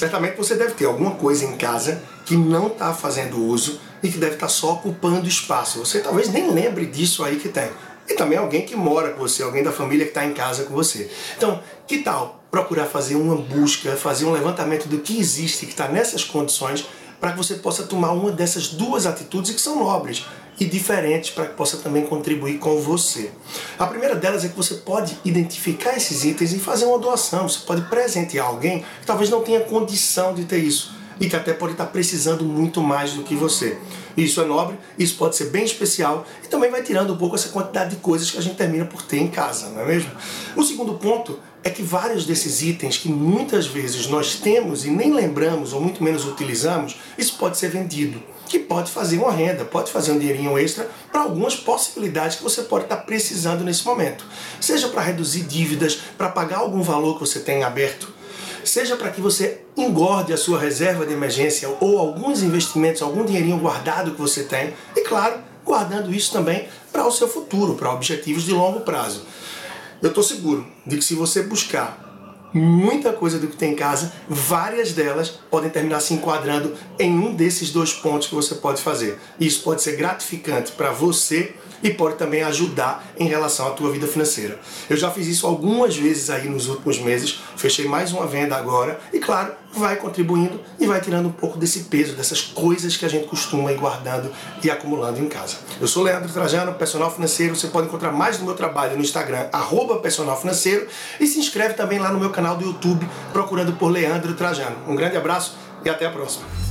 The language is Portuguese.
Certamente você deve ter alguma coisa em casa que não está fazendo uso e que deve estar tá só ocupando espaço. Você talvez nem lembre disso aí que tem. E também alguém que mora com você, alguém da família que está em casa com você. Então, que tal procurar fazer uma busca, fazer um levantamento do que existe, que está nessas condições, para que você possa tomar uma dessas duas atitudes que são nobres e diferentes para que possa também contribuir com você. A primeira delas é que você pode identificar esses itens e fazer uma doação. Você pode presentear alguém que talvez não tenha condição de ter isso e que até pode estar precisando muito mais do que você. Isso é nobre, isso pode ser bem especial e também vai tirando um pouco essa quantidade de coisas que a gente termina por ter em casa, não é mesmo? O segundo ponto é que vários desses itens que muitas vezes nós temos e nem lembramos ou muito menos utilizamos, isso pode ser vendido, que pode fazer uma renda, pode fazer um dinheirinho extra para algumas possibilidades que você pode estar precisando nesse momento. Seja para reduzir dívidas, para pagar algum valor que você tem aberto, seja para que você engorde a sua reserva de emergência ou alguns investimentos, algum dinheirinho guardado que você tem, e claro, guardando isso também para o seu futuro, para objetivos de longo prazo. Eu estou seguro de que se você buscar muita coisa do que tem em casa, várias delas podem terminar se enquadrando em um desses dois pontos que você pode fazer. Isso pode ser gratificante para você e pode também ajudar em relação à tua vida financeira. Eu já fiz isso algumas vezes aí nos últimos meses, fechei mais uma venda agora e claro, vai contribuindo e vai tirando um pouco desse peso, dessas coisas que a gente costuma ir guardando e acumulando em casa. Eu sou Leandro Trajano, personal financeiro, você pode encontrar mais do meu trabalho no Instagram, arroba personal financeiro e se inscreve também lá no meu canal do YouTube procurando por Leandro Trajano. Um grande abraço e até a próxima.